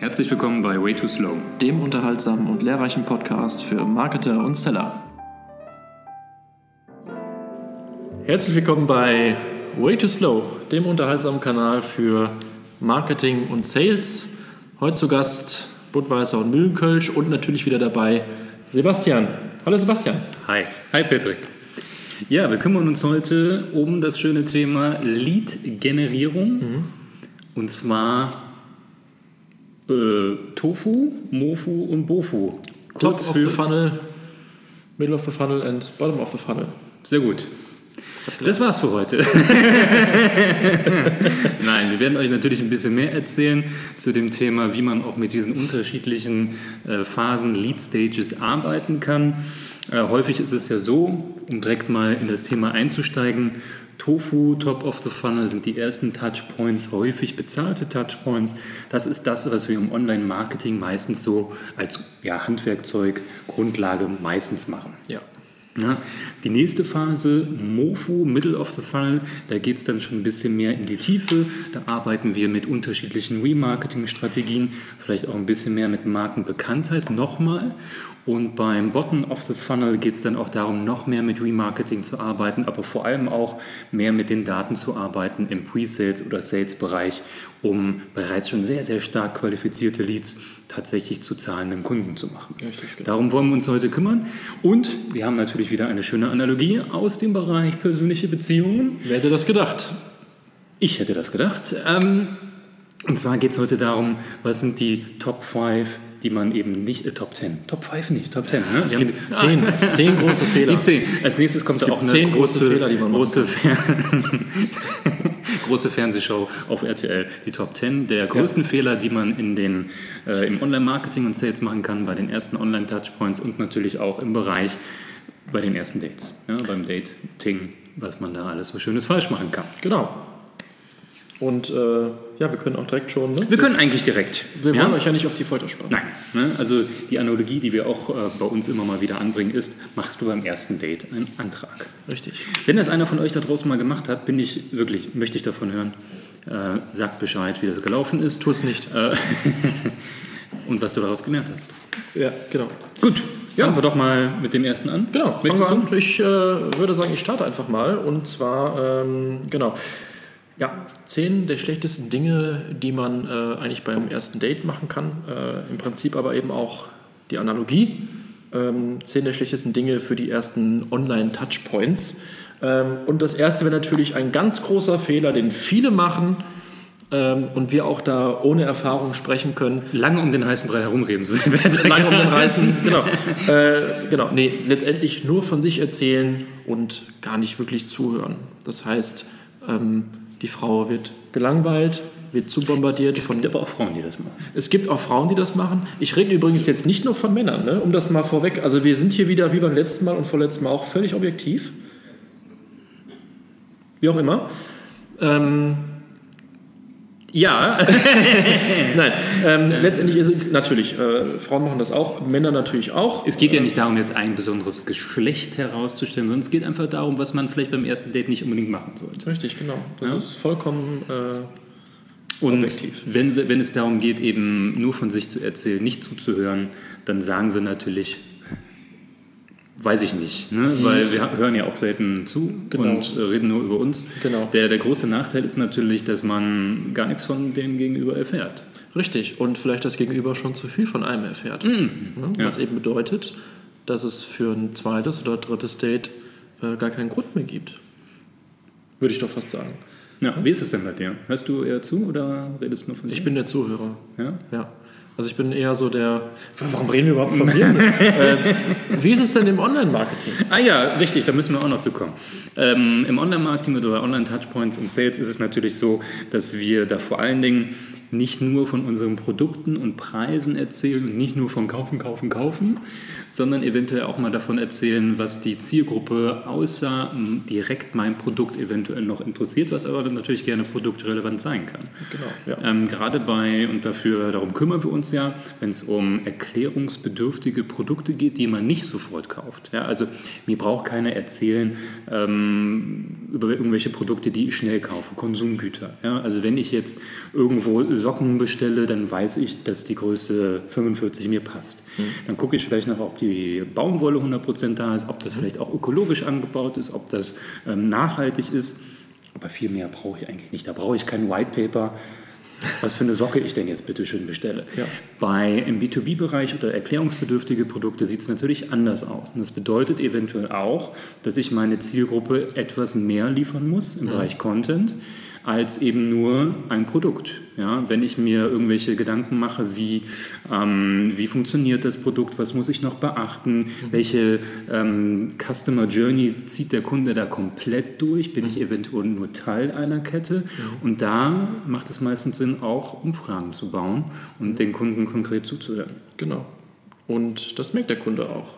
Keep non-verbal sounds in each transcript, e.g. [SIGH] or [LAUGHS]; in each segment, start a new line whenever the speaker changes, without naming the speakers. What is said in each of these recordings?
Herzlich willkommen bei Way Too Slow.
dem unterhaltsamen und lehrreichen Podcast für Marketer und Seller. Herzlich willkommen bei Way Too Slow, dem unterhaltsamen Kanal für Marketing und Sales. Heute zu Gast Budweiser und Mühlenkölsch und natürlich wieder dabei Sebastian. Hallo Sebastian.
Hi. Hi Patrick. Ja, wir kümmern uns heute um das schöne Thema Lead-Generierung. Und zwar äh, Tofu, Mofu und Bofu.
Top
Kurz
of the funnel, middle of the funnel and bottom of the funnel.
Sehr gut. Das war's für heute. [LAUGHS] Nein, wir werden euch natürlich ein bisschen mehr erzählen zu dem Thema, wie man auch mit diesen unterschiedlichen äh, Phasen, Lead Stages arbeiten kann. Äh, häufig ist es ja so, um direkt mal in das Thema einzusteigen, Tofu, Top of the Funnel sind die ersten Touchpoints, häufig bezahlte Touchpoints. Das ist das, was wir im Online-Marketing meistens so als ja, Handwerkzeug, Grundlage meistens machen.
Ja.
Ja, die nächste Phase, MOFU, Middle of the Funnel, da geht es dann schon ein bisschen mehr in die Tiefe. Da arbeiten wir mit unterschiedlichen Remarketing-Strategien, vielleicht auch ein bisschen mehr mit Markenbekanntheit nochmal. Und beim Bottom of the Funnel geht es dann auch darum, noch mehr mit Remarketing zu arbeiten, aber vor allem auch mehr mit den Daten zu arbeiten im Pre-Sales- oder Sales-Bereich, um bereits schon sehr, sehr stark qualifizierte Leads tatsächlich zu zahlenden Kunden zu machen.
Richtig, genau.
Darum wollen wir uns heute kümmern. Und wir haben natürlich wieder eine schöne Analogie aus dem Bereich persönliche Beziehungen.
Wer hätte das gedacht?
Ich hätte das gedacht. Ähm, und zwar geht es heute darum, was sind die Top 5, die man eben nicht, äh, Top 10, Top 5 nicht, Top 10. Ne?
Es gibt zehn, zehn große [LAUGHS] Fehler.
Die 10. Als nächstes kommt da
gibt
auch eine
zehn große
große,
Fehler, die man
große, Fer [LAUGHS] [LAUGHS] große Fernsehshow auf RTL, die Top 10 der größten Fehler, die man in den, äh, im Online-Marketing und Sales machen kann, bei den ersten Online-Touchpoints und natürlich auch im Bereich bei den ersten Dates, ja, beim Dating, was man da alles so Schönes falsch machen kann.
Genau. Und äh, ja, wir können auch direkt schon. Ne?
Wir können eigentlich direkt.
Wir
ja?
wollen euch ja nicht auf die Folter spannen.
Nein, ne? also die Analogie, die wir auch äh, bei uns immer mal wieder anbringen, ist, machst du beim ersten Date einen Antrag.
Richtig.
Wenn das einer von euch da draußen mal gemacht hat, bin ich wirklich, möchte ich davon hören. Äh, sagt Bescheid, wie das gelaufen ist.
Tut's nicht.
Äh, [LAUGHS] und was du daraus gelernt hast.
Ja, genau.
Gut, fangen wir doch mal mit dem ersten an.
Genau,
Möchtest du?
Ich äh, würde sagen, ich starte einfach mal. Und zwar, ähm, genau, ja, zehn der schlechtesten Dinge, die man äh, eigentlich beim ersten Date machen kann. Äh, Im Prinzip aber eben auch die Analogie. Ähm, zehn der schlechtesten Dinge für die ersten Online-Touchpoints. Ähm, und das erste wäre natürlich ein ganz großer Fehler, den viele machen. Ähm, und wir auch da ohne Erfahrung sprechen können.
Lange um den heißen Brei herumreden. [LAUGHS] So
Lange um den Reißen, genau. [LAUGHS] Äh, genau, nee, letztendlich nur von sich erzählen und gar nicht wirklich zuhören. Das heißt, ähm, die Frau wird gelangweilt, wird zu bombardiert
Es
von.
gibt aber auch Frauen, die das machen.
Es gibt auch Frauen, die das machen. Ich rede übrigens jetzt nicht nur von Männern, ne? um das mal vorweg. Also wir sind hier wieder wie beim letzten Mal und vorletzten Mal auch völlig objektiv. Wie auch immer. Ähm,
Ja, [LAUGHS]
nein, ähm, letztendlich ist es natürlich, äh, Frauen machen das auch, Männer natürlich auch.
es geht ja nicht darum, jetzt ein besonderes Geschlecht herauszustellen, sondern es geht einfach darum, was man vielleicht beim ersten Date nicht unbedingt machen sollte.
Richtig, genau. Das
Ja.
ist vollkommen äh,
Und
Objektiv.
wenn, wenn es darum geht, eben nur von sich zu erzählen, nicht zuzuhören, dann sagen wir natürlich, weiß ich nicht, ne? weil wir hören ja auch selten zu
Genau.
und äh, reden nur über uns.
Genau.
Der, der große Nachteil ist natürlich, dass man gar nichts von dem Gegenüber erfährt.
richtig und vielleicht das Gegenüber schon zu viel von einem erfährt. Ne? Was eben bedeutet, dass es für ein zweites oder drittes Date äh, gar keinen Grund mehr gibt. Würde ich doch fast sagen.
Ja, wie ist es denn bei dir? Hörst du eher zu oder redest du nur von dir?
Ich bin der Zuhörer.
ja?
Ja. Also ich bin eher so der. Warum reden wir überhaupt von mir? äh, wie ist es denn im Online-Marketing?
Ah ja, richtig, da müssen wir auch noch zu kommen. Ähm, Im Online-Marketing oder Online-Touchpoints und Sales ist es natürlich so, dass wir da vor allen Dingen nicht nur von unseren Produkten und Preisen erzählen und nicht nur von kaufen, kaufen, kaufen, sondern eventuell auch mal davon erzählen, was die Zielgruppe außer direkt mein Produkt eventuell noch interessiert, was aber dann natürlich gerne produktrelevant sein kann.
Genau, ja.
Ähm, gerade bei, und dafür, darum kümmern wir uns ja, wenn es um erklärungsbedürftige Produkte geht, die man nicht sofort kauft. Ja, also mir braucht keiner erzählen ähm, über irgendwelche Produkte, die ich schnell kaufe, Konsumgüter. Ja, also wenn ich jetzt irgendwo Socken bestelle, dann weiß ich, dass die Größe 45 mir passt. Mhm. Dann gucke ich vielleicht noch, ob die Baumwolle 100% da ist, ob das mhm. vielleicht auch ökologisch angebaut ist, ob das ähm, nachhaltig ist. Aber viel mehr brauche ich eigentlich nicht. Da brauche ich kein White Paper, was für eine Socke ich denn jetzt bitte schön bestelle. Ja. Bei im B2B-Bereich oder erklärungsbedürftige Produkte sieht es natürlich anders aus. Und das bedeutet eventuell auch, dass ich meine Zielgruppe etwas mehr liefern muss im ja. Bereich Content als eben nur ein Produkt. Ja, wenn ich mir irgendwelche Gedanken mache, wie, ähm, wie funktioniert das Produkt, was muss ich noch beachten, mhm. welche ähm, Customer Journey zieht der Kunde da komplett durch, bin mhm. ich eventuell nur Teil einer Kette. Mhm. Und da macht es meistens Sinn, auch Umfragen zu bauen und mhm. den Kunden konkret zuzuhören.
Genau. Und das merkt der Kunde auch.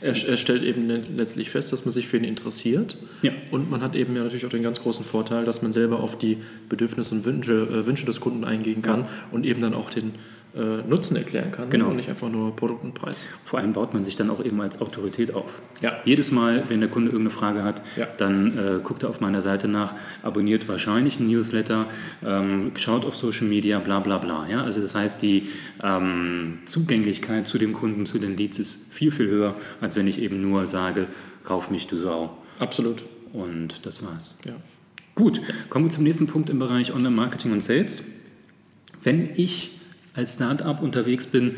Er, er, stellt eben letztlich fest, dass man sich für ihn interessiert. Ja. Und man hat eben ja natürlich auch den ganz großen Vorteil, dass man selber auf die Bedürfnisse und Wünsche, äh, Wünsche des Kunden eingehen kann ja. und eben dann auch den Nutzen erklären kann
genau.
und nicht einfach nur Produkt und Preis.
Vor allem baut man sich dann auch eben als Autorität auf. Ja. Jedes Mal, wenn der Kunde irgendeine Frage hat, ja. dann äh, guckt er auf meiner Seite nach, abonniert wahrscheinlich einen Newsletter, ähm, schaut auf Social Media, bla bla bla. Ja? Also das heißt, die ähm, Zugänglichkeit zu dem Kunden, zu den Leads ist viel, viel höher, als wenn ich eben nur sage, kauf mich, du Sau.
Absolut.
Und das war's. Ja. Gut, kommen wir zum nächsten Punkt im Bereich Online-Marketing und Sales. Wenn ich als Startup unterwegs bin,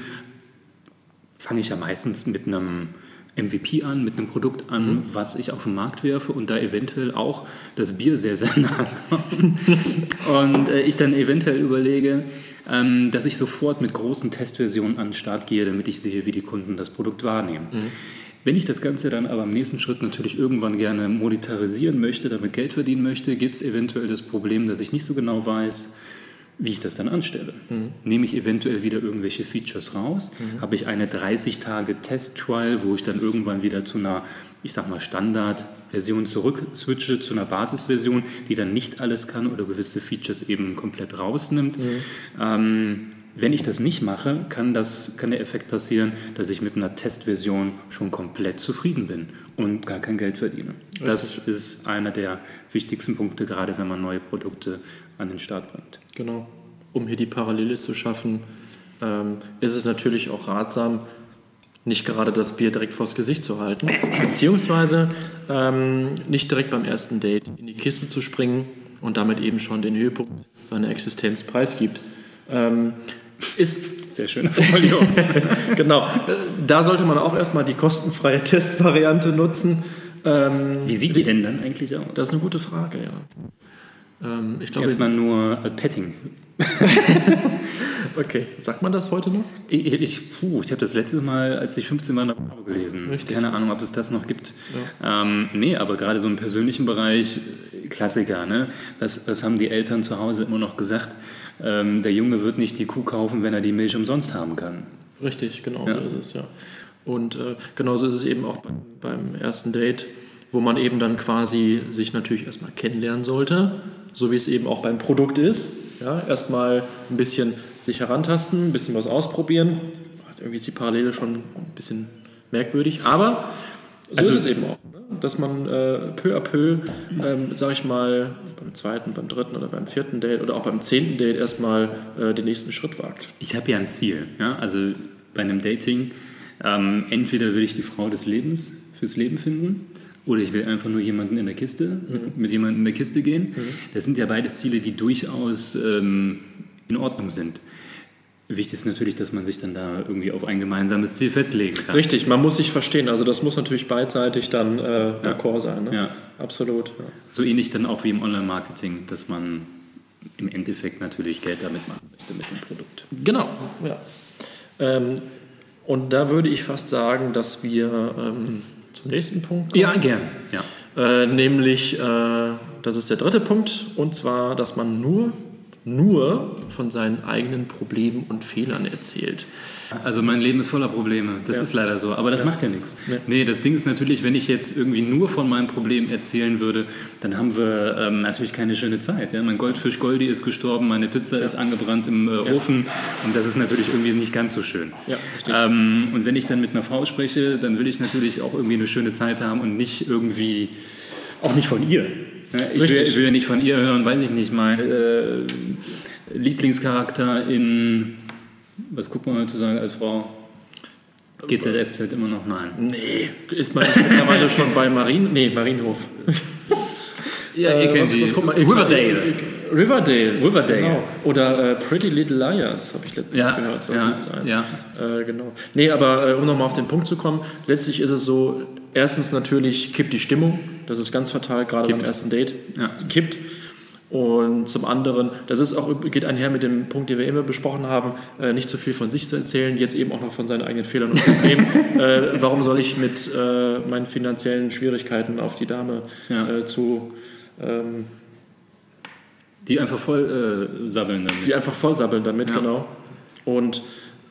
fange ich ja meistens mit einem MVP an, mit einem Produkt an, mhm. was ich auf den Markt werfe und da eventuell auch das Bier sehr, sehr [LAUGHS] nah kommt. und äh, ich dann eventuell überlege, ähm, dass ich sofort mit großen Testversionen an den Start gehe, damit ich sehe, wie die Kunden das Produkt wahrnehmen. Mhm. Wenn ich das Ganze dann aber im nächsten Schritt natürlich irgendwann gerne monetarisieren möchte, damit Geld verdienen möchte, gibt es eventuell das Problem, dass ich nicht so genau weiß, wie ich das dann anstelle. Mhm. Nehme ich eventuell wieder irgendwelche Features raus? Mhm. Habe ich eine 30-Tage-Test-Trial, wo ich dann irgendwann wieder zu einer, ich sag mal, Standard-Version zurück switche, zu einer Basisversion, die dann nicht alles kann oder gewisse Features eben komplett rausnimmt? Mhm. Ähm, wenn ich das nicht mache, kann, das, kann der Effekt passieren, dass ich mit einer Testversion schon komplett zufrieden bin und gar kein Geld verdiene. Richtig. Das ist einer der wichtigsten Punkte, gerade wenn man neue Produkte an den Start bringt.
Genau. Um hier die Parallele zu schaffen, ähm, ist es natürlich auch ratsam, nicht gerade das Bier direkt vors Gesicht zu halten, beziehungsweise ähm, nicht direkt beim ersten Date in die Kiste zu springen und damit eben schon den Höhepunkt seiner Existenz preisgibt. Ähm, ist sehr schöne Formulierung. [LAUGHS] genau. Da sollte man auch erstmal die kostenfreie [LAUGHS] Testvariante nutzen.
Ähm, Wie sieht die denn dann eigentlich aus?
Das ist eine gute Frage, ja.
Ähm, ich glaube, Erstmal nur äh, Petting. [LAUGHS]
okay, sagt man das heute noch?
Ich, ich, ich habe das letzte Mal, als ich 15 war, in der Bravo gelesen. Richtig. Keine Ahnung, ob es das noch gibt. Ja. Ähm, nee, aber gerade so im persönlichen Bereich, Klassiker. Ne? Was, was haben die Eltern zu Hause immer noch gesagt? Ähm, der Junge wird nicht die Kuh kaufen, wenn er die Milch umsonst haben kann.
Richtig, genau ja. so ist es, ja. Und äh, genauso ist es eben auch beim, beim ersten Date, wo man eben dann quasi sich natürlich erstmal kennenlernen sollte so wie es eben auch beim Produkt ist. Ja, erstmal ein bisschen sich herantasten, ein bisschen was ausprobieren. Irgendwie ist die Parallele schon ein bisschen merkwürdig, aber so also, ist es eben auch. Ne? Dass man äh, peu à peu, ähm, sage ich mal, beim zweiten, beim dritten oder beim vierten Date oder auch beim zehnten Date erstmal äh, den nächsten Schritt wagt.
Ich habe ja ein Ziel. Ja? Also bei einem Dating, ähm, entweder will ich die Frau des Lebens fürs Leben finden oder ich will einfach nur jemanden in der Kiste, mhm. mit jemandem in der Kiste gehen. Mhm. Das sind ja beides Ziele, die durchaus ähm, in Ordnung sind. Wichtig ist natürlich, dass man sich dann da irgendwie auf ein gemeinsames Ziel festlegen kann.
Richtig, man muss sich verstehen. Also das muss natürlich beidseitig dann äh, ja. d'accord sein. Ne? Ja. Absolut. Ja.
So ähnlich dann auch wie im Online-Marketing, dass man im Endeffekt natürlich Geld damit machen möchte mit dem Produkt.
Genau, ja. Ähm, und da würde ich fast sagen, dass wir ähm, zum nächsten Punkt
kommen. Ja, gern. Ja.
Äh, nämlich, äh, das ist der dritte Punkt, und zwar, dass man nur, nur von seinen eigenen Problemen und Fehlern erzählt.
Also mein Leben ist voller Probleme, das ja. ist leider so, aber das ja. macht ja nichts. Ja. Nee, das Ding ist natürlich, wenn ich jetzt irgendwie nur von meinem Problem erzählen würde, dann haben wir ähm, natürlich keine schöne Zeit. Ja? Mein Goldfisch Goldi ist gestorben, meine Pizza ist angebrannt im äh, Ofen und das ist natürlich irgendwie nicht ganz so schön. Ähm, und wenn ich dann mit einer Frau spreche, dann will ich natürlich auch irgendwie eine schöne Zeit haben und nicht irgendwie, auch nicht von ihr. Ich, will, ich will ja nicht von ihr hören, weiß ich nicht, mein äh, Lieblingscharakter in, was guckt man heutzutage als Frau? GZS halt immer noch nein.
Nee, ist man mittlerweile [LAUGHS] schon bei Marien? Nee, Marienhof.
Ja, ihr
Äh,
kennt
was-
sie. Riverdale.
Riverdale.
Riverdale.
Genau. Oder äh, Pretty Little Liars, habe ich letztens
Ja,
gehört. Soll
ja,
sein.
ja.
Äh, genau. Nee, aber äh, um nochmal auf den Punkt zu kommen, letztlich ist es so, erstens natürlich kippt die Stimmung, das ist ganz fatal, gerade beim ersten Date.
Ja.
Kippt. Und zum anderen, das ist auch, geht einher mit dem Punkt, den wir immer besprochen haben, äh, nicht zu viel von sich zu erzählen, jetzt eben auch noch von seinen eigenen Fehlern und Problemen. [LAUGHS] äh, warum soll ich mit äh, meinen finanziellen Schwierigkeiten auf die Dame
Ja.
äh, zu ähm,
Die einfach voll äh, sabbeln dann.
die einfach vollsabbeln damit,
Ja.
genau. Und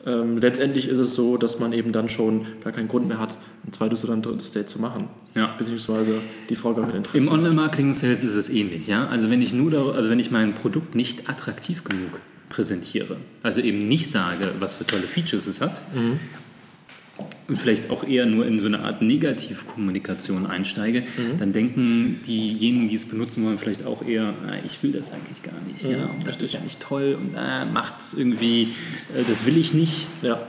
ähm, letztendlich ist es so, dass man eben dann schon gar keinen Grund mehr hat, ein zweites oder ein drittes Date zu machen.
Ja.
Beziehungsweise die Frau gar kein Interesse.
Im Online-Marketing und Sales ist es ähnlich, ja. Also wenn ich nur, dar- also wenn ich mein Produkt nicht attraktiv genug präsentiere, also eben nicht sage, was für tolle Features es hat und vielleicht auch eher nur in so eine Art Negativkommunikation einsteige, dann denken diejenigen, die es benutzen wollen, vielleicht auch eher, ah, ich will das eigentlich gar nicht, ja. Und das ist ja nicht toll und ah, macht irgendwie, äh, das will ich nicht,
ja,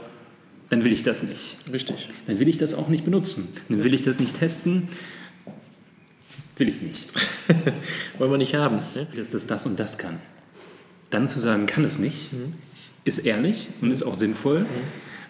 dann will ich das nicht.
richtig.
Dann will ich das auch nicht benutzen. Dann will ich das nicht testen. Will ich nicht. [LAUGHS]
Wollen wir nicht haben. Ne?
Dass das das und das kann. Dann zu sagen, kann es nicht, ist ehrlich und ist auch sinnvoll.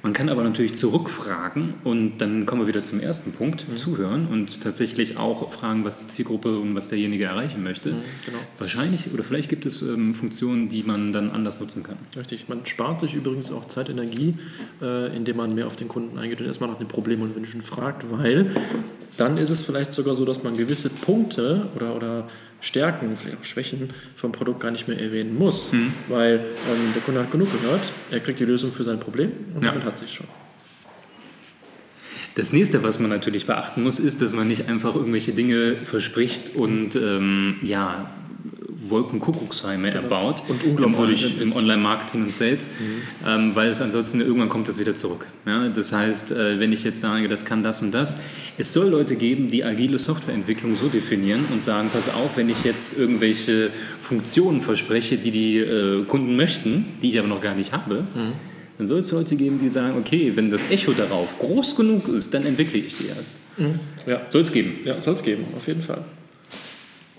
Man kann aber natürlich zurückfragen und dann kommen wir wieder zum ersten Punkt, zuhören und tatsächlich auch fragen, was die Zielgruppe und was derjenige erreichen möchte.
genau.
Wahrscheinlich oder vielleicht gibt es ähm, Funktionen, die man dann anders nutzen kann.
Richtig. Man spart sich übrigens auch Zeit, Energie, äh, indem man mehr auf den Kunden eingeht und erstmal nach den Problemen und Wünschen fragt, weil dann ist es vielleicht sogar so, dass man gewisse Punkte oder, oder Stärken, vielleicht auch Schwächen vom Produkt gar nicht mehr erwähnen muss, weil ähm, der Kunde hat genug gehört, er kriegt die Lösung für sein Problem und
Ja.
damit hat sich schon.
Das nächste, was man natürlich beachten muss, ist, dass man nicht einfach irgendwelche Dinge verspricht und ähm, ja, Wolkenkuckucksheime erbaut
Und unglaubwürdig
im. Online-Marketing und Sales, ähm, weil es ansonsten irgendwann kommt das wieder zurück. Ja? Das heißt, äh, wenn ich jetzt sage, das kann das und das, es soll Leute geben, die agile Softwareentwicklung so definieren und sagen, pass auf, wenn ich jetzt irgendwelche Funktionen verspreche, die die äh, Kunden möchten, die ich aber noch gar nicht habe, dann soll es Leute geben, die sagen, okay, wenn das Echo darauf groß genug ist, dann entwickle ich die erst.
Ja,
Soll es geben.
ja soll es geben, auf jeden Fall.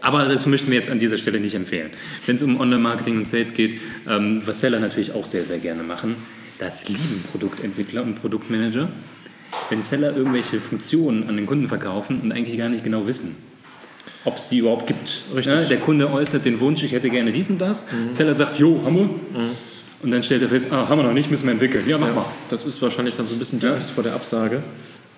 Aber das möchten wir jetzt an dieser Stelle nicht empfehlen. Wenn es um Online-Marketing und Sales geht, ähm, was Seller natürlich auch sehr, sehr gerne machen, das lieben Produktentwickler und Produktmanager. Wenn Seller irgendwelche Funktionen an den Kunden verkaufen und eigentlich gar nicht genau wissen, ob es die überhaupt gibt.
Richtig.
Ja, der Kunde äußert den Wunsch, ich hätte gerne dies und das. Seller sagt, jo, haben wir. Und dann stellt er fest, ah, haben wir noch nicht, müssen wir entwickeln. Ja, mach mal.
Das ist wahrscheinlich dann so ein bisschen die Angst vor der Absage,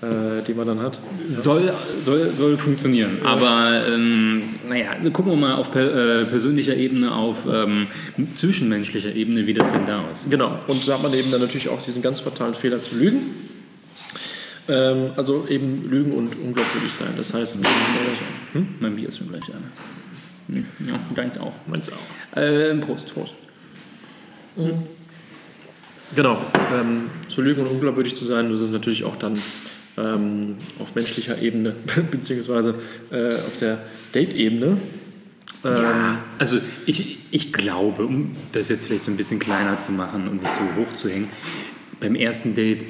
die man dann hat.
Soll, soll, soll funktionieren. Aber ähm, naja, gucken wir mal auf per, äh, persönlicher Ebene, auf ähm, zwischenmenschlicher Ebene, wie das denn da ist.
Genau, und da hat man eben dann natürlich auch diesen ganz fatalen Fehler zu lügen. Ähm, also eben lügen und unglaubwürdig sein. Das heißt,
Hm? Mein Bier ist schon gleich alle. Hm. Ja, deins auch.
meinst du auch.
Äh, Prost, Prost.
Genau, ähm, zu lügen und unglaubwürdig zu sein, das ist natürlich auch dann ähm, auf menschlicher Ebene, [LAUGHS] beziehungsweise äh, auf der Date-Ebene. Ähm,
Ja, also ich, ich glaube, um das jetzt vielleicht so ein bisschen kleiner zu machen und nicht so hoch zu hängen, beim ersten Date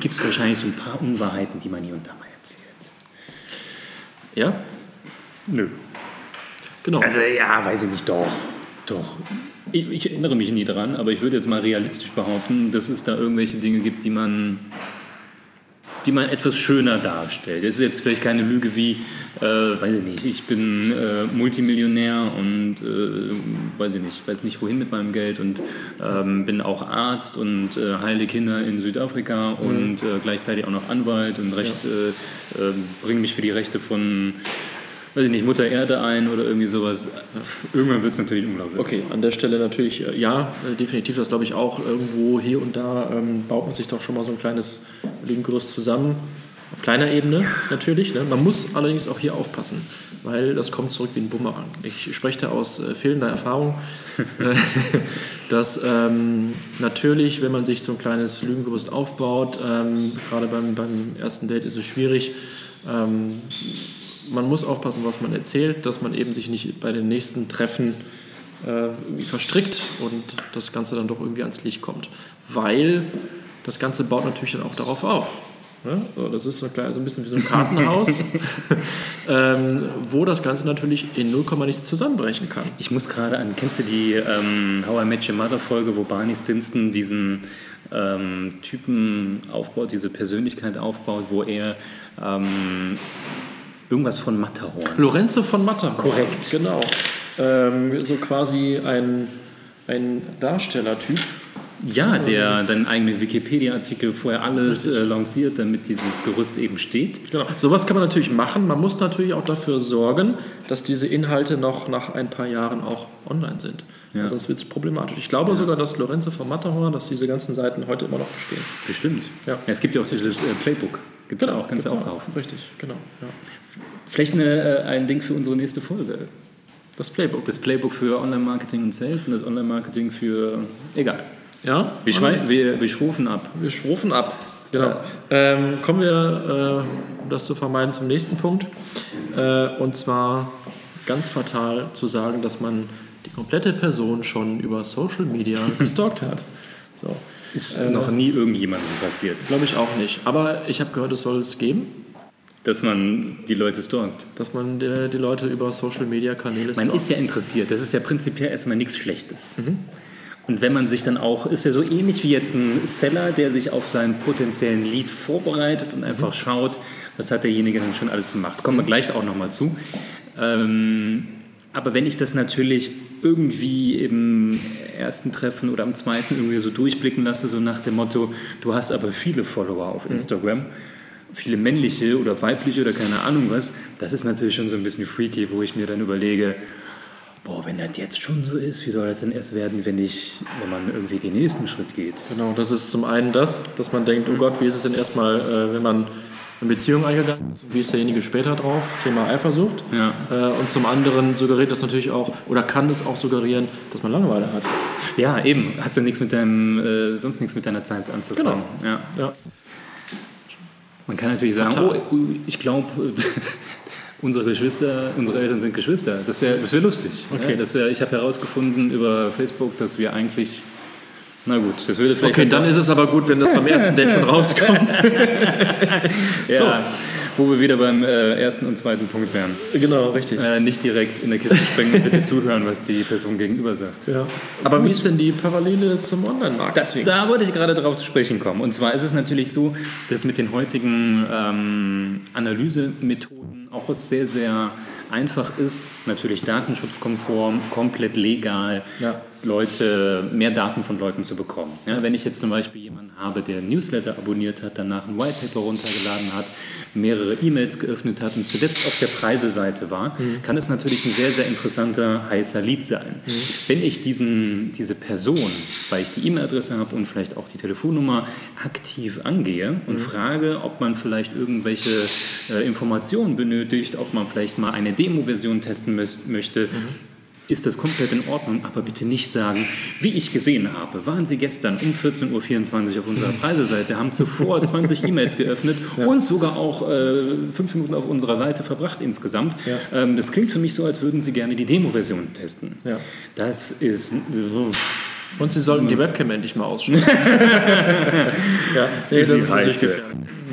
gibt es wahrscheinlich so ein paar Unwahrheiten, die man hier und da mal erzählt.
Ja,
Nö.
genau.
Also ja, weiß ich nicht, doch. Doch. Ich, ich erinnere mich nie dran, aber ich würde jetzt mal realistisch behaupten, dass es da irgendwelche Dinge gibt, die man, die man etwas schöner darstellt. Das ist jetzt vielleicht keine Lüge wie, äh, weiß ich nicht, ich bin äh, Multimillionär und äh, weiß ich nicht, weiß nicht wohin mit meinem Geld und ähm, bin auch Arzt und äh, heile Kinder in Südafrika und äh, gleichzeitig auch noch Anwalt und Recht, äh, äh, bringe mich für die Rechte von weiß ich nicht, Mutter Erde ein oder irgendwie sowas. Irgendwann wird es natürlich unglaublich.
Okay, an der Stelle natürlich äh, ja, äh, definitiv, das glaube ich auch. Irgendwo hier und da ähm, baut man sich doch schon mal so ein kleines Lügengerüst zusammen. Auf kleiner Ebene natürlich. Ne? Man muss allerdings auch hier aufpassen, weil das kommt zurück wie ein Bumerang. Ich spreche da aus äh, fehlender Erfahrung, äh, [LAUGHS] dass ähm, natürlich, wenn man sich so ein kleines Lügengerüst aufbaut, ähm, gerade beim, beim ersten Date ist es schwierig, ähm, man muss aufpassen, was man erzählt, dass man eben sich nicht bei den nächsten Treffen äh, verstrickt und das Ganze dann doch irgendwie ans Licht kommt. Weil das Ganze baut natürlich dann auch darauf auf. Ne? So, das ist so ein, klein, so ein bisschen wie so ein [LAUGHS] Kartenhaus, [LAUGHS] ähm, wo das Ganze natürlich in 0, nichts zusammenbrechen kann.
Ich muss gerade an, kennst du die ähm, How I Met Your Mother Folge, wo Barney Stinson diesen ähm, Typen aufbaut, diese Persönlichkeit aufbaut, wo er ähm, irgendwas von Matterhorn.
Lorenzo von Matterhorn.
Korrekt.
Genau. Ähm, so quasi ein, ein Darstellertyp.
Ja, der dann eigene Wikipedia-Artikel vorher alles äh, lanciert, damit dieses Gerüst eben steht.
Genau. Sowas kann man natürlich machen. Man muss natürlich auch dafür sorgen, dass diese Inhalte noch nach ein paar Jahren auch online sind. Ja. Sonst wird es problematisch. Ich glaube ja. sogar, dass Lorenzo von Matterhorn, dass diese ganzen Seiten heute immer noch bestehen.
Bestimmt. Ja. ja es gibt ja auch dieses äh, Playbook. Gibt es genau, auch, kannst du auch kaufen.
Richtig, genau.
Vielleicht eine, äh, ein Ding für unsere nächste Folge.
Das Playbook.
Das Playbook für Online-Marketing und Sales und das Online-Marketing für. Egal.
Ja?
Wir, schweifen, wir, wir schrufen ab.
Wir schrufen ab. Genau. Ja. Ähm, kommen wir, äh, um das zu vermeiden, zum nächsten Punkt. Äh, und zwar ganz fatal zu sagen, dass man die komplette Person schon über Social Media [LAUGHS] gestalkt hat. So.
Ist äh, noch nie irgendjemandem passiert.
Glaube ich auch nicht. Aber ich habe gehört, es soll es geben.
Dass man die Leute stalkt.
Dass man die, die Leute über Social Media Kanäle
stalkt. Man ist ja interessiert. Das ist ja prinzipiell erstmal nichts Schlechtes. Mhm. Und wenn man sich dann auch, ist ja so ähnlich wie jetzt ein Seller, der sich auf seinen potenziellen Lead vorbereitet und einfach mhm. schaut, was hat derjenige dann schon alles gemacht. Kommen wir gleich auch nochmal zu. Ähm, aber wenn ich das natürlich irgendwie im ersten Treffen oder am zweiten irgendwie so durchblicken lasse, so nach dem Motto, du hast aber viele Follower auf mhm. Instagram, mhm. viele männliche oder weibliche oder keine Ahnung was, das ist natürlich schon so ein bisschen freaky, wo ich mir dann überlege, boah, wenn das jetzt schon so ist, wie soll das denn erst werden, wenn ich, wenn man irgendwie den nächsten Schritt geht?
Genau, das ist zum einen das, dass man denkt, oh Gott, wie ist es denn erstmal, äh, wenn man eine Beziehung eingegangen ist, wie ist derjenige später drauf, Thema Eifersucht.
Ja.
Äh, und zum anderen suggeriert das natürlich auch, oder kann das auch suggerieren, dass man Langeweile hat.
Ja, eben. Hast du nichts mit deinem, äh, sonst nichts mit deiner Zeit anzufangen.
Genau. Ja. ja.
Man kann natürlich sagen, Total. oh, ich glaube, [LAUGHS] unsere Geschwister, unsere Eltern sind Geschwister. Das wäre das wär lustig.
Okay. Ja,
das wär, ich habe herausgefunden über Facebook, dass wir eigentlich na gut, das würde vielleicht.
Okay, dann ist es aber gut, wenn das beim ersten Date schon [LAUGHS] rauskommt. [LAUGHS]
ja, so. wo wir wieder beim äh, ersten und zweiten Punkt wären.
Genau, richtig.
Äh, nicht direkt in der Kiste springen und bitte zuhören, was die Person gegenüber sagt.
Ja. Aber wie ist denn die Parallele zum Online-Marketing?
Da wollte ich gerade darauf zu sprechen kommen. Und zwar ist es natürlich so, dass mit den heutigen ähm, Analysemethoden auch sehr, sehr einfach ist, natürlich datenschutzkonform, komplett legal,
ja.
Leute, mehr Daten von Leuten zu bekommen. Ja, wenn ich jetzt zum Beispiel jemanden habe, der ein Newsletter abonniert hat, danach ein Whitepaper runtergeladen hat, mehrere E-Mails geöffnet hat und zuletzt auf der Preiseseite war, mhm. kann es natürlich ein sehr, sehr interessanter, heißer Lead sein. Mhm. Wenn ich diesen, diese Person, weil ich die E-Mail-Adresse habe und vielleicht auch die Telefonnummer, aktiv angehe und mhm. frage, ob man vielleicht irgendwelche äh, Informationen benötigt, ob man vielleicht mal eine Demo-Version testen möchte, mhm ist das komplett in Ordnung, aber bitte nicht sagen, wie ich gesehen habe, waren Sie gestern um 14.24 Uhr auf unserer Preiseseite, haben zuvor 20 [LAUGHS] E-Mails geöffnet ja. und sogar auch äh, fünf Minuten auf unserer Seite verbracht insgesamt. Ja. Ähm, das klingt für mich so, als würden Sie gerne die Demo-Version testen.
Ja.
Das ist... Äh,
und Sie sollten die Webcam endlich mal ausschalten. [LAUGHS] ja, nee, das ist natürlich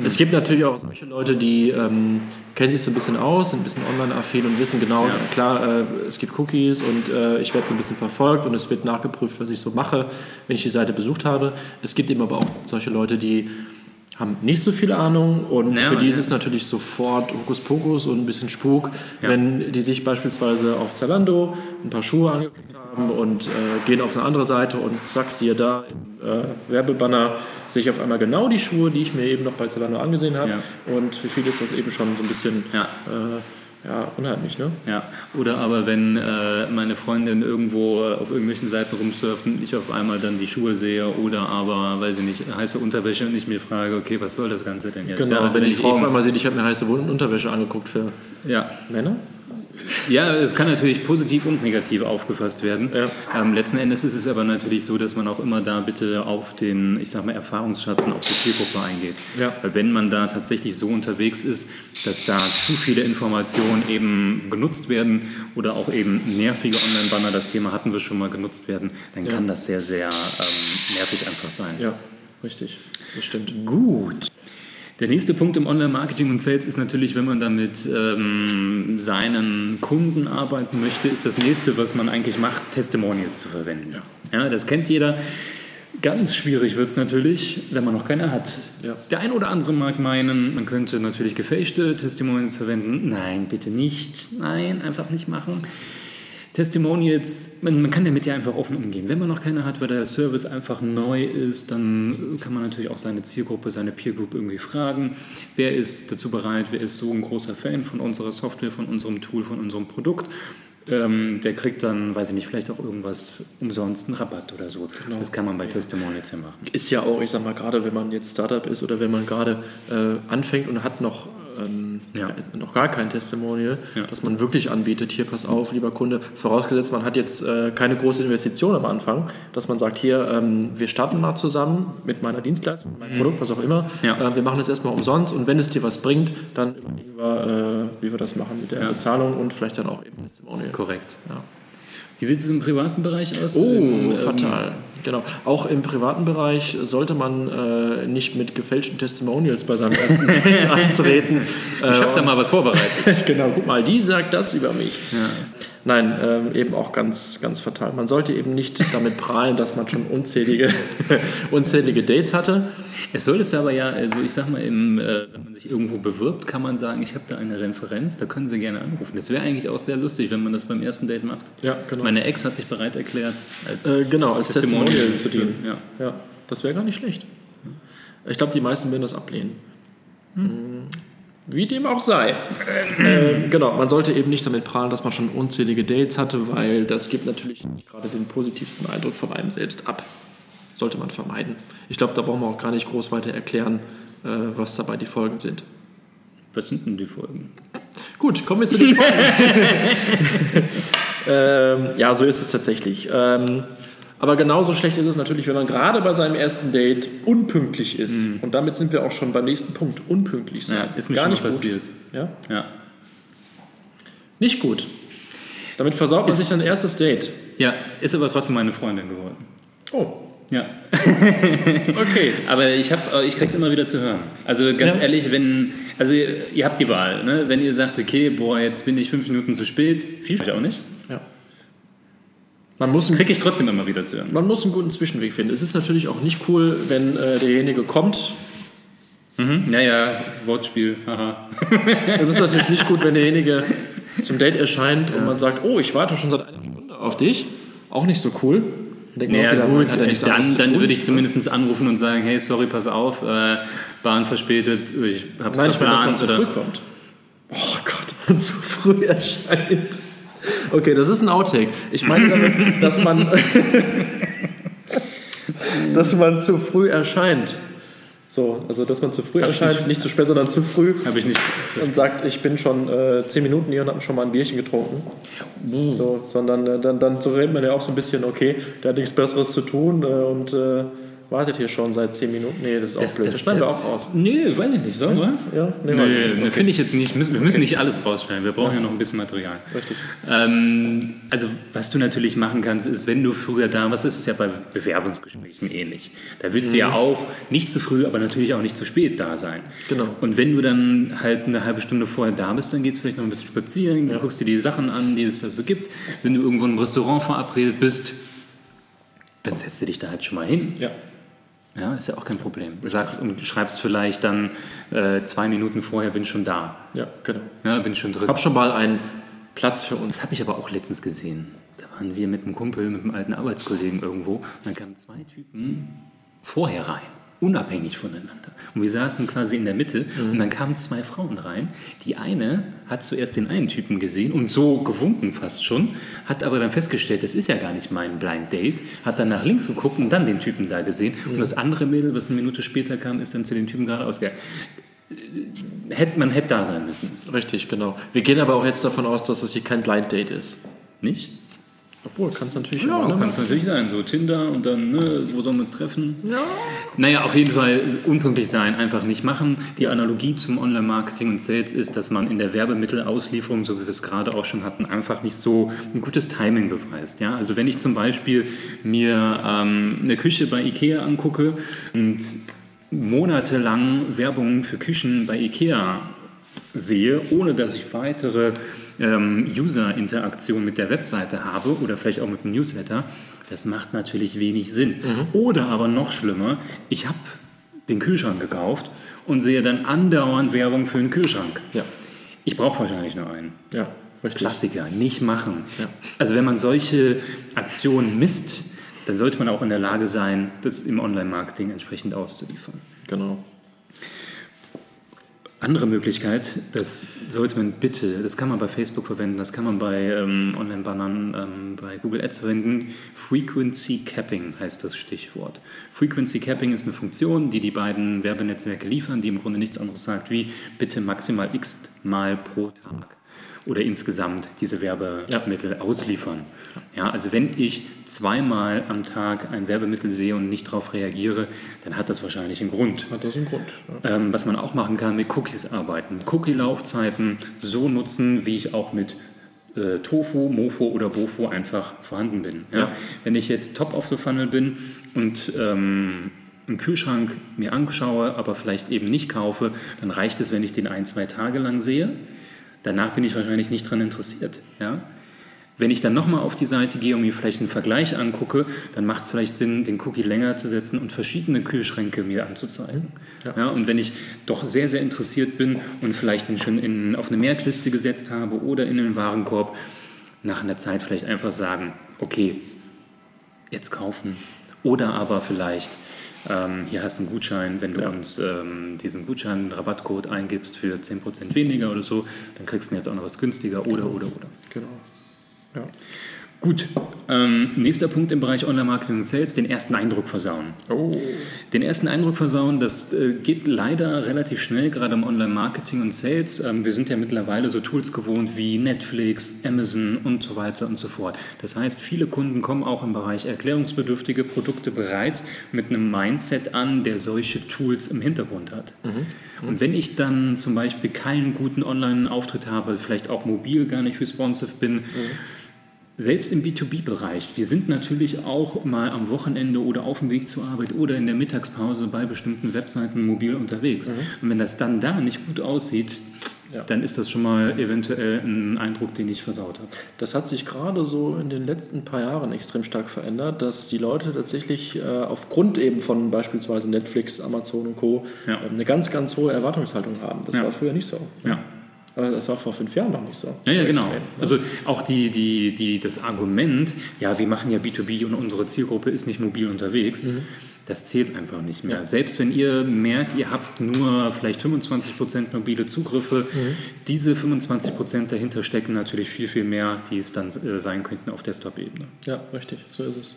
Es gibt natürlich auch solche Leute, die ähm, kennen sich so ein bisschen aus, sind ein bisschen online-affin und wissen genau, ja. klar, äh, es gibt Cookies und äh, ich werde so ein bisschen verfolgt und es wird nachgeprüft, was ich so mache, wenn ich die Seite besucht habe. Es gibt eben aber auch solche Leute, die haben nicht so viel Ahnung und ja, für die ja. ist es natürlich sofort Hokuspokus und ein bisschen Spuk, wenn die sich beispielsweise auf Zalando ein paar Schuhe angeguckt und äh, gehen auf eine andere Seite und zack, siehe da im äh, Werbebanner sehe ich auf einmal genau die Schuhe, die ich mir eben noch bei Zalando angesehen habe. Ja. Und für viele ist das eben schon so ein bisschen
ja.
Äh, ja, unheimlich, ne?
Ja, oder aber wenn äh, meine Freundin irgendwo auf irgendwelchen Seiten rumsurft und ich auf einmal dann die Schuhe sehe oder aber, weil sie nicht, heiße Unterwäsche und ich mir frage, okay, was soll das Ganze denn jetzt?
Genau, ja, also wenn, wenn die Frau auf einmal sieht, ich habe mir heiße Unterwäsche angeguckt für
ja.
Männer.
Ja, es kann natürlich positiv und negativ aufgefasst werden. Ja. Ähm, letzten Endes ist es aber natürlich so, dass man auch immer da bitte auf den, ich sag mal, Erfahrungsschatz und auf die Zielgruppe eingeht. Ja. Weil wenn man da tatsächlich so unterwegs ist, dass da zu viele Informationen eben genutzt werden oder auch eben nervige Online-Banner, das Thema hatten wir schon mal, genutzt werden, dann ja. kann das sehr, sehr ähm, nervig einfach sein.
Ja, richtig. Das stimmt.
Gut. Der nächste Punkt im Online-Marketing und Sales ist natürlich, wenn man damit ähm, seinen Kunden arbeiten möchte, ist das nächste, was man eigentlich macht, Testimonials zu verwenden. Ja, ja das kennt jeder. Ganz schwierig wird es natürlich, wenn man noch keine hat. Ja. Der ein oder andere mag meinen, man könnte natürlich gefälschte Testimonials verwenden. Nein, bitte nicht. Nein, einfach nicht machen. Testimonials, man, man, kann damit ja einfach offen umgehen. Wenn man noch keine hat, weil der Service einfach neu ist, dann kann man natürlich auch seine Zielgruppe, seine Peer Group irgendwie fragen. Wer ist dazu bereit, wer ist so ein großer Fan von unserer Software, von unserem Tool, von unserem Produkt? Ähm, der kriegt dann, weiß ich nicht, vielleicht auch irgendwas umsonst, einen Rabatt oder so. Genau. Das kann man bei Testimonials ja machen.
Ist ja auch, ich sag mal, gerade wenn man jetzt Startup ist oder wenn man gerade äh, anfängt und hat noch ähm, ja. noch gar kein Testimonial, ja. dass man wirklich anbietet, hier pass auf, lieber Kunde, vorausgesetzt man hat jetzt äh, keine große Investition am Anfang, dass man sagt, hier, ähm, wir starten mal zusammen mit meiner Dienstleistung, mit meinem mhm. Produkt, was auch immer, ja. äh, wir machen das erstmal umsonst und wenn es dir was bringt, dann überlegen wir, äh, wie wir das machen mit der Bezahlung und vielleicht dann auch eben Testimonial.
Korrekt. Wie sieht es im privaten Bereich aus?
Oh, ähm, fatal. Genau. Auch im privaten Bereich sollte man äh, nicht mit gefälschten Testimonials bei seinem ersten [LAUGHS] Date antreten.
Ich habe da mal was vorbereitet. [LAUGHS]
genau, guck mal, die sagt das über mich. Ja. Nein, ähm, eben auch ganz, ganz fatal. Man sollte eben nicht damit prahlen, dass man schon unzählige, [LAUGHS] unzählige Dates hatte.
Es soll es aber ja, also ich sag mal, im, äh, wenn man sich irgendwo bewirbt, kann man sagen, ich habe da eine Referenz, da können Sie gerne anrufen. Das wäre eigentlich auch sehr lustig, wenn man das beim ersten Date macht.
Ja, genau.
Meine Ex hat sich bereit erklärt,
als, äh, genau, als Testimonial, Testimonial zu dienen. Ja. ja, das wäre gar nicht schlecht. Ich glaube, die meisten werden das ablehnen. Hm. Wie dem auch sei. ähm, genau, man sollte eben nicht damit prahlen, dass man schon unzählige Dates hatte, weil das gibt natürlich nicht gerade den positivsten Eindruck von einem selbst ab sollte man vermeiden. Ich glaube, da brauchen wir auch gar nicht groß weiter erklären, äh, was dabei die Folgen sind.
Was sind denn die Folgen?
Gut, kommen wir zu den [LAUGHS] Folgen. [LAUGHS] ähm, ja, so ist es tatsächlich. Ähm, aber genauso schlecht ist es natürlich, wenn man gerade bei seinem ersten Date unpünktlich ist. Mhm. Und damit sind wir auch schon beim nächsten Punkt. Unpünktlich sein.
Ja, ist mir Gar nicht passiert.
Ja? ja. Nicht gut. Damit versaut man ist, sich ein erstes Date.
Ja, ist aber trotzdem meine Freundin geworden.
Oh.
Ja. [LAUGHS] okay. Aber ich, hab's, ich krieg's immer wieder zu hören. Also ganz ja. ehrlich, wenn, also ihr habt die Wahl, ne? wenn ihr sagt, okay, boah, jetzt bin ich fünf Minuten zu spät, viel ich auch nicht. Man muss Kriege ich trotzdem immer wieder zu hören.
Man muss einen guten Zwischenweg finden. Es ist natürlich auch nicht cool, wenn äh, derjenige kommt.
Mhm. Ja, ja, Wortspiel, haha. [LAUGHS]
es ist natürlich nicht gut, wenn derjenige [LAUGHS] zum Date erscheint ja. und man sagt, oh, ich warte schon seit einer Stunde auf dich. Auch nicht so cool.
Naja, wieder, gut, dann, dann würde ich zumindest anrufen und sagen, hey, sorry, pass auf, äh, Bahn verspätet, ich habe es
verplant. Ich meine, dass man zu früh kommt. Oh Gott, und [LAUGHS] zu früh erscheint. Okay, das ist ein Outtake. Ich meine damit, dass man, [LAUGHS] dass man zu früh erscheint. So, also dass man zu früh Hab erscheint, nicht. nicht. zu spät, sondern zu früh.
Habe ich nicht.
Und sagt, ich bin schon äh, zehn Minuten hier und habe schon mal ein Bierchen getrunken. Mm. So, sondern äh, dann, dann so redet man ja auch so ein bisschen, okay, der hat nichts Besseres zu tun äh, und äh, wartet hier schon seit 10 Minuten. Nee, das ist auch das, blöd. Das, das schneiden wir auch raus.
Nee, weiß ich nicht. Sollen wir?
Ja,
nee, nee, okay. finde ich jetzt nicht. Wir müssen nicht alles rausschneiden. Wir brauchen ja, ja noch ein bisschen Material.
Richtig.
Ähm, also, was du natürlich machen kannst, ist, wenn du früher da warst, ist es ja bei Bewerbungsgesprächen ähnlich. Da willst mhm. du ja mhm. auch nicht zu früh, aber natürlich auch nicht zu spät da sein.
Genau.
Und wenn du dann halt eine halbe Stunde vorher da bist, dann geht es vielleicht noch ein bisschen spazieren, ja. guckst dir die Sachen an, die es da so gibt. Wenn du irgendwo im Restaurant verabredet bist, dann setzt du dich da halt schon mal hin.
Ja.
Ja, ist ja auch kein Problem. Du sagst und schreibst vielleicht dann äh, zwei Minuten vorher, bin schon da.
Ja, genau.
Ja, bin schon drin.
Hab schon mal einen Platz für uns.
Das habe ich aber auch letztens gesehen. Da waren wir mit einem Kumpel, mit einem alten Arbeitskollegen irgendwo und dann kamen zwei Typen vorher rein unabhängig voneinander. Und wir saßen quasi in der Mitte mhm. und dann kamen zwei Frauen rein. Die eine hat zuerst den einen Typen gesehen und so gewunken fast schon, hat aber dann festgestellt, das ist ja gar nicht mein Blind Date, hat dann nach links geguckt und dann den Typen da gesehen. Mhm. Und das andere Mädel, was eine Minute später kam, ist dann zu dem Typen gerade ausgegangen hätte, man hätte da sein müssen.
Richtig, genau. Wir gehen aber auch jetzt davon aus, dass das hier kein Blind Date ist.
Nicht?
Obwohl, kann es natürlich
Ja,
auch, ne?
kann es natürlich sein. So Tinder und dann, ne, wo sollen wir uns treffen?
Ja.
Naja, auf jeden Fall unpünktlich sein, einfach nicht machen. Die Analogie zum Online-Marketing und Sales ist, dass man in der Werbemittelauslieferung, so wie wir es gerade auch schon hatten, einfach nicht so ein gutes Timing beweist. Ja? Also wenn ich zum Beispiel mir ähm, eine Küche bei Ikea angucke und monatelang Werbung für Küchen bei Ikea sehe, ohne dass ich weitere ähm, User-Interaktion mit der Webseite habe oder vielleicht auch mit dem Newsletter, das macht natürlich wenig Sinn. Oder aber noch schlimmer, ich habe den Kühlschrank gekauft und sehe dann andauernd Werbung für einen Kühlschrank.
Ja.
Ich brauche wahrscheinlich nur einen.
Ja, richtig.
Klassiker, nicht machen.
Ja.
Also wenn man solche Aktionen misst, dann sollte man auch in der Lage sein, das im Online-Marketing entsprechend auszuliefern.
Genau.
Andere Möglichkeit, das sollte man bitte, das kann man bei Facebook verwenden, das kann man bei ähm, Online-Bannern, ähm, bei Google Ads verwenden. Frequency Capping heißt das Stichwort. Frequency Capping ist eine Funktion, die die beiden Werbenetzwerke liefern, die im Grunde nichts anderes sagt wie bitte maximal x Mal pro Tag oder insgesamt diese Werbemittel ausliefern. Ja, also wenn ich zweimal am Tag ein Werbemittel sehe und nicht darauf reagiere, dann hat das wahrscheinlich einen Grund.
Hat das einen Grund. Ja.
Ähm, was man auch machen kann, mit Cookies arbeiten. Cookie-Laufzeiten so nutzen, wie ich auch mit äh, Tofu, Mofo oder Bofo einfach vorhanden bin. Ja?
Ja.
Wenn ich jetzt top of the funnel bin und ähm, einen Kühlschrank mir anschaue, aber vielleicht eben nicht kaufe, dann reicht es, wenn ich den ein, zwei Tage lang sehe. Danach bin ich wahrscheinlich nicht daran interessiert. Ja? Wenn ich dann nochmal auf die Seite gehe und mir vielleicht einen Vergleich angucke, dann macht es vielleicht Sinn, den Cookie länger zu setzen und verschiedene Kühlschränke mir anzuzeigen.
Ja.
Ja. und wenn ich doch sehr, sehr interessiert bin und vielleicht den schon in, auf eine Merkliste gesetzt habe oder in den Warenkorb, nach einer Zeit vielleicht einfach sagen, okay, jetzt kaufen. Oder aber vielleicht, ähm, hier hast du einen Gutschein, wenn du
Ja.
uns ähm, diesen Gutschein, Rabattcode eingibst für 10% weniger oder so, dann kriegst du jetzt auch noch was günstiger oder, oder, oder.
Genau. Ja.
Gut, ähm, nächster Punkt im Bereich Online-Marketing und Sales, den ersten Eindruck versauen.
Oh.
Den ersten Eindruck versauen, das äh, geht leider relativ schnell, gerade im Online-Marketing und Sales. Ähm, wir sind ja mittlerweile so Tools gewohnt wie Netflix, Amazon und so weiter und so fort. Das heißt, viele Kunden kommen auch im Bereich erklärungsbedürftige Produkte bereits mit einem Mindset an, der solche Tools im Hintergrund hat. Und wenn ich dann zum Beispiel keinen guten Online-Auftritt habe, vielleicht auch mobil gar nicht responsive bin, selbst im B2B-Bereich, wir sind natürlich auch mal am Wochenende oder auf dem Weg zur Arbeit oder in der Mittagspause bei bestimmten Webseiten mobil unterwegs. Und wenn das dann da nicht gut aussieht,
Ja.
dann ist das schon mal eventuell ein Eindruck, den ich versaut habe.
Das hat sich gerade so in den letzten paar Jahren extrem stark verändert, dass die Leute tatsächlich äh, aufgrund eben von beispielsweise Netflix, Amazon und Co.
Ja.
äh, eine ganz, ganz hohe Erwartungshaltung haben. Das
Ja.
war früher nicht so.
Ja.
Das war vor fünf Jahren noch nicht so.
Ja, ja, genau.
extrem, ne?
Also auch die, die, die, das Argument, ja, wir machen ja B2B und unsere Zielgruppe ist nicht mobil unterwegs, das zählt einfach nicht mehr.
Mhm. Ja.
Selbst wenn ihr merkt, ihr habt nur vielleicht 25% mobile Zugriffe,
Mhm.
diese 25% dahinter stecken natürlich viel, viel mehr, die es dann äh, sein könnten auf Desktop-Ebene.
Ja, richtig, so ist es.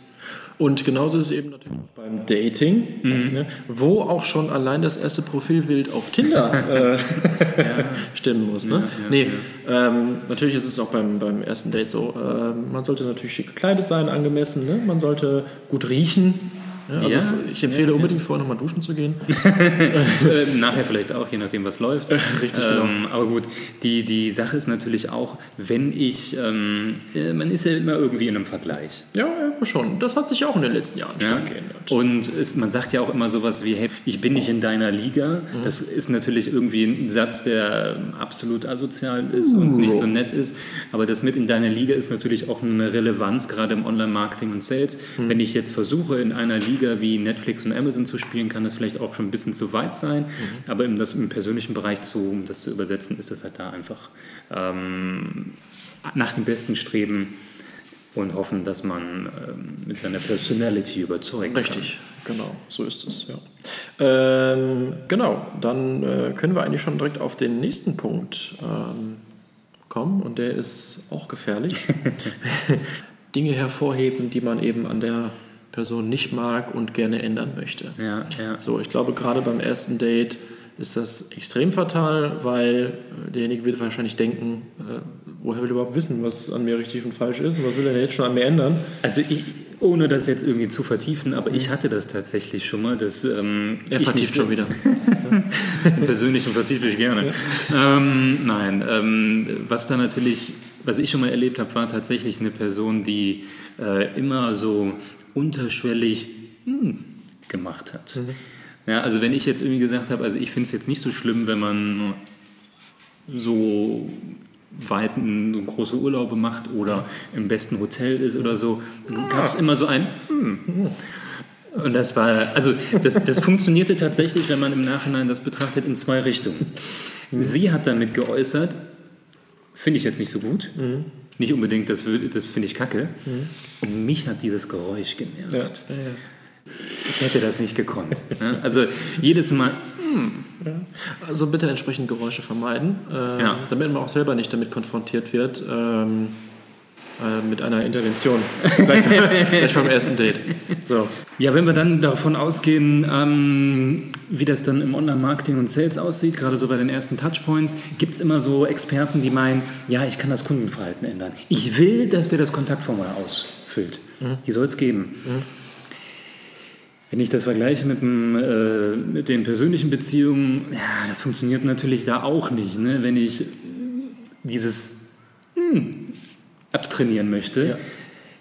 Und genauso ist es eben natürlich auch beim Dating,
Mhm.
ne, wo auch schon allein das erste Profilbild auf Tinder [LAUGHS] äh, stimmen muss. Ne?
ja,
nee, Ähm, natürlich ist es auch beim, beim ersten Date so, äh, man sollte natürlich schick gekleidet sein, angemessen, ne? man sollte gut riechen. Ja, also
Ja,
ich empfehle
ja,
unbedingt vorher nochmal duschen zu gehen. [LAUGHS]
äh, [LAUGHS] nachher vielleicht auch, je nachdem, was läuft. [LAUGHS]
Richtig, genau.
ähm, Aber gut, die, die Sache ist natürlich auch, wenn ich, ähm, äh, man ist ja immer irgendwie in einem Vergleich.
Ja, ja, schon. Das hat sich auch in den letzten Jahren
Ja?
stark geändert.
Und es, man sagt ja auch immer sowas wie, hey, ich bin nicht in deiner Liga.
Mhm.
Das ist natürlich irgendwie ein Satz, der absolut asozial ist und nicht so nett ist. Aber das mit in deiner Liga ist natürlich auch eine Relevanz, gerade im Online-Marketing und Sales.
Mhm.
Wenn ich jetzt versuche, in einer Liga wie Netflix und Amazon zu spielen, kann das vielleicht auch schon ein bisschen zu weit sein.
Mhm.
Aber um das im persönlichen Bereich zu, um das zu übersetzen, ist das halt da einfach ähm, nach dem Besten streben und hoffen, dass man ähm, mit seiner Personality überzeugen kann.
Richtig, genau, so ist es, ja. Ähm, genau, dann äh, können wir eigentlich schon direkt auf den nächsten Punkt ähm, kommen und der ist auch gefährlich. [LAUGHS] [LAUGHS] Dinge hervorheben, die man eben an der Person nicht mag und gerne ändern möchte.
Ja, ja.
So, ich glaube, gerade beim ersten Date ist das extrem fatal, weil äh, derjenige wird wahrscheinlich denken, äh, woher will er überhaupt wissen, was an mir richtig und falsch ist und was will er denn jetzt schon an mir ändern?
Also ich, ohne das jetzt irgendwie zu vertiefen, aber ich hatte das tatsächlich schon mal. Dass, ähm,
Er vertieft schon wieder. [LAUGHS]
Persönlich und vertiefe ich gerne. Ähm, nein, ähm, was da natürlich, was ich schon mal erlebt habe, war tatsächlich eine Person, die äh, immer so unterschwellig hm, gemacht hat. Ja, also wenn ich jetzt irgendwie gesagt habe, also ich finde es jetzt nicht so schlimm, wenn man so weiten so große Urlaube macht oder im besten Hotel ist oder so, gab es immer so ein hm. Und das war, also das, das funktionierte tatsächlich, wenn man im Nachhinein das betrachtet, in zwei Richtungen. Sie hat damit geäußert, finde ich jetzt nicht so gut, nicht unbedingt, das, das finde ich kacke. Und mich hat dieses Geräusch genervt. Ich hätte das nicht gekonnt. ne? Also jedes Mal,
Also bitte entsprechend Geräusche vermeiden, äh,
Ja.
damit man auch selber nicht damit konfrontiert wird ähm, äh, mit einer Intervention. [LAUGHS] gleich, gleich beim ersten Date. So.
Ja, wenn wir dann davon ausgehen, ähm, wie das dann im Online-Marketing und Sales aussieht, gerade so bei den ersten Touchpoints, gibt es immer so Experten, die meinen, ja, ich kann das Kundenverhalten ändern. Ich will, dass der das Kontaktformular ausfüllt. Die soll es geben. Wenn ich das vergleiche mit, dem, äh, mit den persönlichen Beziehungen, ja, das funktioniert natürlich da auch nicht. Ne? Wenn ich dieses hm, abtrainieren möchte,
Ja.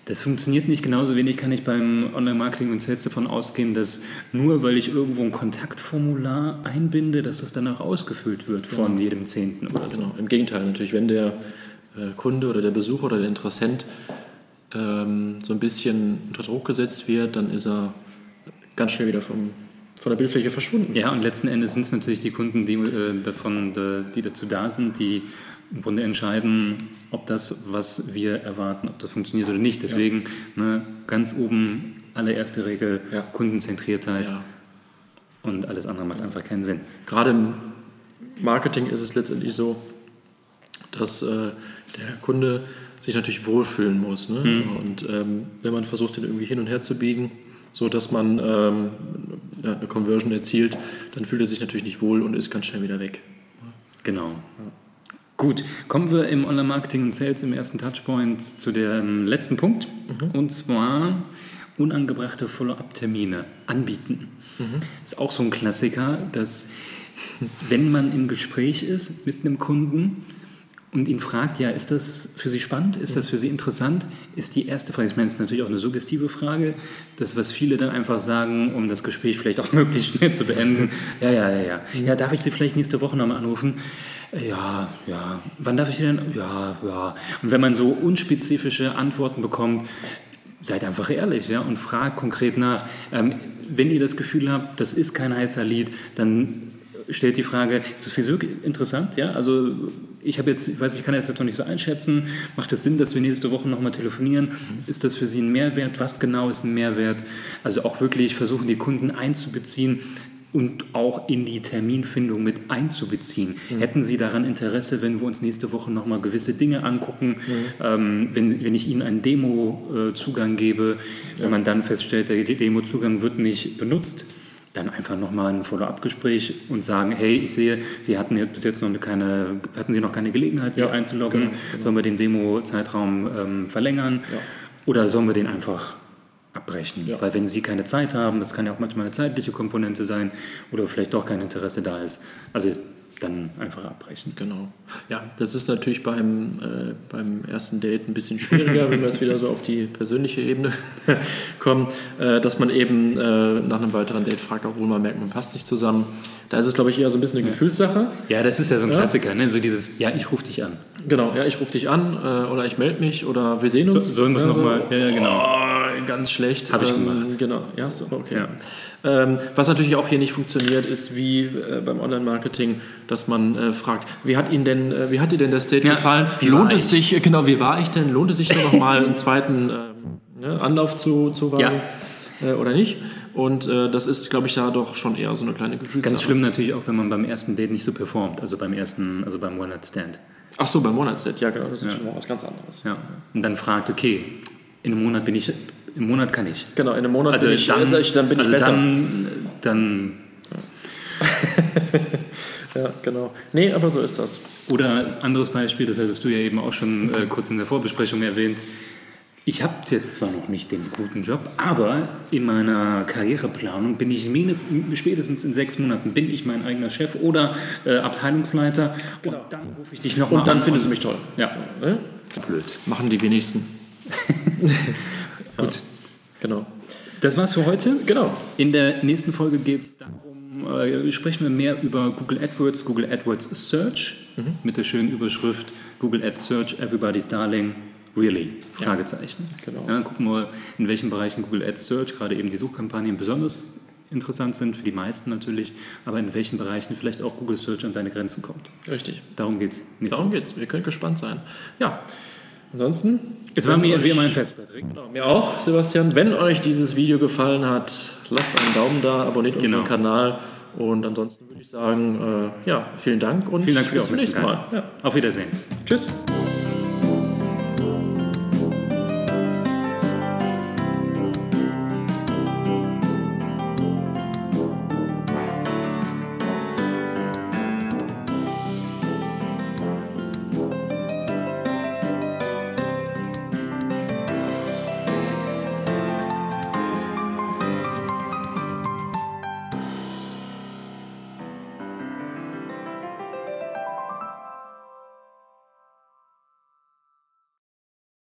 das funktioniert nicht. Genauso wenig kann ich beim Online-Marketing und Sales davon ausgehen, dass nur weil ich irgendwo ein Kontaktformular einbinde, dass das danach ausgefüllt wird von jedem Zehnten oder so.
Genau. Im Gegenteil natürlich, wenn der äh, Kunde oder der Besucher oder der Interessent ähm, so ein bisschen unter Druck gesetzt wird, dann ist er ganz schnell wieder vom, von der Bildfläche verschwunden.
Ja, und letzten Endes sind es natürlich die Kunden, die, äh, davon, die dazu da sind, die im Grunde entscheiden, ob das, was wir erwarten, ob das funktioniert oder nicht. Deswegen ne, ganz oben allererste Regel,
Ja.
Kundenzentriertheit
Ja.
und alles andere macht einfach keinen Sinn.
Gerade im Marketing ist es letztendlich so, dass äh, der Kunde sich natürlich wohlfühlen muss. Ne? Und ähm, wenn man versucht, den irgendwie hin und her zu biegen, so dass man ähm, ja, eine Conversion erzielt, dann fühlt er sich natürlich nicht wohl und ist ganz schnell wieder weg.
Genau. Gut, kommen wir im Online-Marketing und Sales im ersten Touchpoint zu dem letzten Punkt. Und zwar unangebrachte Follow-up-Termine anbieten. Ist auch so ein Klassiker, dass wenn man im Gespräch ist mit einem Kunden und ihn fragt, ja, ist das für Sie spannend, ist das für Sie interessant, ist die erste Frage, ich meine, es ist natürlich auch eine suggestive Frage, das, was viele dann einfach sagen, um das Gespräch vielleicht auch [LAUGHS] möglichst schnell zu beenden, ja, ja, ja, ja, ja, darf ich Sie vielleicht nächste Woche nochmal anrufen? Ja, ja, wann darf ich Sie denn? Ja, ja. Und wenn man so unspezifische Antworten bekommt, seid einfach ehrlich ja, und fragt konkret nach. Ähm, wenn ihr das Gefühl habt, das ist kein heißer Lied, dann stellt die Frage, ist das für Sie wirklich interessant? Ja, also ich habe jetzt, ich weiß, ich kann jetzt noch nicht so einschätzen, macht es Sinn, dass wir nächste Woche nochmal telefonieren? Ist das für Sie ein Mehrwert? Was genau ist ein Mehrwert? Also auch wirklich versuchen, die Kunden einzubeziehen und auch in die Terminfindung mit einzubeziehen. Hätten Sie daran Interesse, wenn wir uns nächste Woche nochmal gewisse Dinge angucken, ähm, wenn, wenn ich Ihnen einen Demo-Zugang gebe, wenn man dann feststellt, der Demo-Zugang wird nicht benutzt, dann einfach nochmal ein Follow-up-Gespräch und sagen, hey, ich sehe, Sie hatten jetzt bis jetzt noch keine, hatten Sie noch keine Gelegenheit, sich
Ja,
einzuloggen,
genau, genau.
sollen wir den Demo-Zeitraum ähm, verlängern
Ja.
oder sollen wir den einfach abbrechen?
Ja.
Weil wenn Sie keine Zeit haben, das kann ja auch manchmal eine zeitliche Komponente sein oder vielleicht doch kein Interesse da ist, also dann einfach abbrechen.
Genau. Ja, das ist natürlich beim, äh, beim ersten Date ein bisschen schwieriger, wenn wir jetzt wieder so auf die persönliche Ebene [LAUGHS] kommen, äh, dass man eben äh, nach einem weiteren Date fragt, obwohl man merkt, man passt nicht zusammen. Da ist es, glaube ich, eher so ein bisschen eine Gefühlssache.
Ja, das ist ja so ein
Ja.
Klassiker, ne? so dieses, ja, ich rufe dich an.
Genau, ja, ich rufe dich an äh, oder ich melde mich oder wir sehen uns.
So- sollen wir es
Ja,
noch mal- ja, ja, genau.
Oh, ganz schlecht.
Hab ich
Ähm,
gemacht.
Genau, ja, so, okay.
Ja.
Ähm, was natürlich auch hier nicht funktioniert, ist wie äh, beim Online-Marketing, dass man äh, fragt, wie hat Ihnen denn, äh, wie hat dir denn das Date
Ja,
gefallen?
wie
Lohnt
war
es
ich?
sich, genau, wie war ich denn? Lohnt es sich da nochmal einen zweiten ähm, ne, Anlauf zu, zu wagen äh, oder nicht? Und äh, das ist, glaube ich, ja doch schon eher so eine kleine Gefühlssache.
Ganz schlimm natürlich auch, wenn man beim ersten Date nicht so performt, also beim ersten, also beim One-Night-Stand.
Ach so, beim Monatsdate, ja genau, das ist schon mal was ganz anderes.
Ja. Und dann fragt, okay, in einem Monat bin ich, im Monat kann ich.
Genau, in einem Monat
Also
bin ich,
dann,
also ich, dann bin
also
ich besser.
Dann, dann [LAUGHS]
Ja, genau. Nee, aber so ist das.
Oder anderes Beispiel, das hattest du ja eben auch schon äh, kurz in der Vorbesprechung erwähnt. Ich habe jetzt zwar noch nicht den guten Job, aber in meiner Karriereplanung bin ich mindestens, spätestens in sechs Monaten bin ich mein eigener Chef oder äh, Abteilungsleiter.
Genau.
Und dann rufe ich dich nochmal
Und dann findest du mich toll.
Ja,
Ne?
blöd.
Machen die wenigsten. [LAUGHS]
Gut.
Genau.
Das war's für heute.
Genau.
In der nächsten Folge geht es darum, äh, sprechen wir mehr über Google AdWords, Google AdWords Search mit der schönen Überschrift Google Ads Search, Everybody's Darling, Really? Fragezeichen.
genau.
Ja, gucken wir, in welchen Bereichen Google Ads Search, gerade eben die Suchkampagnen, besonders interessant sind, für die meisten natürlich, aber in welchen Bereichen vielleicht auch Google Search an seine Grenzen kommt.
Richtig.
Darum geht's.
Darum geht's. Wir können gespannt sein. Ja. Ansonsten.
Es war mir wie immer ein Fest, Patrick.
Genau, mir auch, Sebastian. Wenn euch dieses Video gefallen hat, lasst einen Daumen da, abonniert
Genau.
unseren Kanal und ansonsten würde ich sagen, äh, ja, vielen Dank und
Vielen Dank
bis zum nächsten Mal. Ja.
Auf Wiedersehen.
Tschüss.